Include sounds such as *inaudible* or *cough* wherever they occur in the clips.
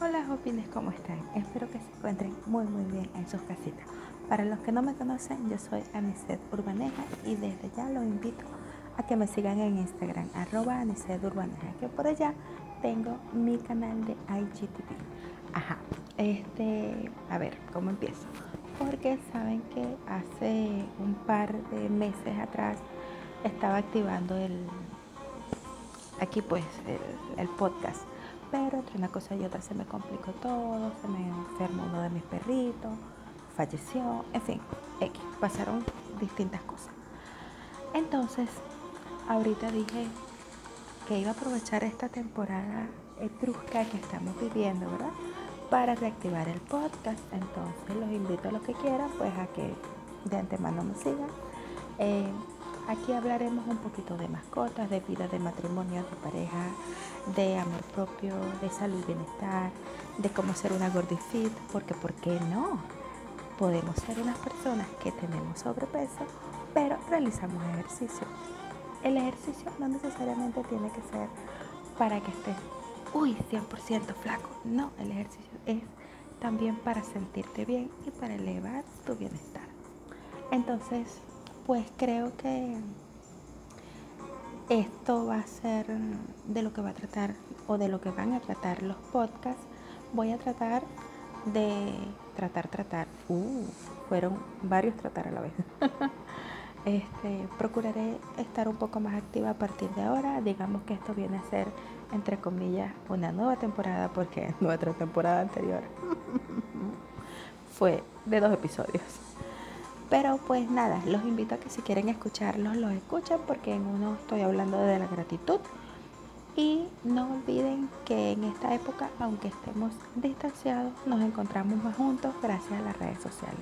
Hola jóvenes, ¿cómo están? Espero que se encuentren muy muy bien en sus casitas. Para los que no me conocen, yo soy Anicet Urbaneja y desde ya los invito a que me sigan en Instagram, arroba Anicet Urbaneja, que por allá tengo mi canal de IGTV. Ajá, este, a ver, ¿cómo empiezo? Porque saben que hace un par de meses atrás estaba activando el, aquí pues, el podcast pero entre una cosa y otra se me complicó todo, se me enfermó uno de mis perritos, falleció, en fin, X, pasaron distintas cosas. Entonces, ahorita dije que iba a aprovechar esta temporada etrusca que estamos viviendo, ¿verdad? Para reactivar el podcast. Entonces, los invito a los que quieran, pues a que de antemano me sigan. Eh, Aquí hablaremos un poquito de mascotas, de vida de matrimonio, de pareja, de amor propio, de salud y bienestar, de cómo ser una gordifit, porque ¿por qué no? Podemos ser unas personas que tenemos sobrepeso, pero realizamos ejercicio. El ejercicio no necesariamente tiene que ser para que estés, uy, 100% flaco. No, el ejercicio es también para sentirte bien y para elevar tu bienestar. Entonces, pues creo que esto va a ser de lo que va a tratar o de lo que van a tratar los podcasts. Voy a tratar de tratar, tratar. Uh, fueron varios tratar a la vez. *laughs* este, procuraré estar un poco más activa a partir de ahora. Digamos que esto viene a ser, entre comillas, una nueva temporada porque *laughs* nuestra temporada anterior *laughs* fue de dos episodios. Pero pues nada, los invito a que si quieren escucharlos, los escuchen porque en uno estoy hablando de la gratitud. Y no olviden que en esta época, aunque estemos distanciados, nos encontramos más juntos gracias a las redes sociales.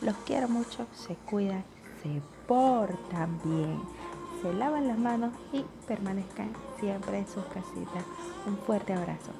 Los quiero mucho, se cuidan, se portan bien, se lavan las manos y permanezcan siempre en sus casitas. Un fuerte abrazo.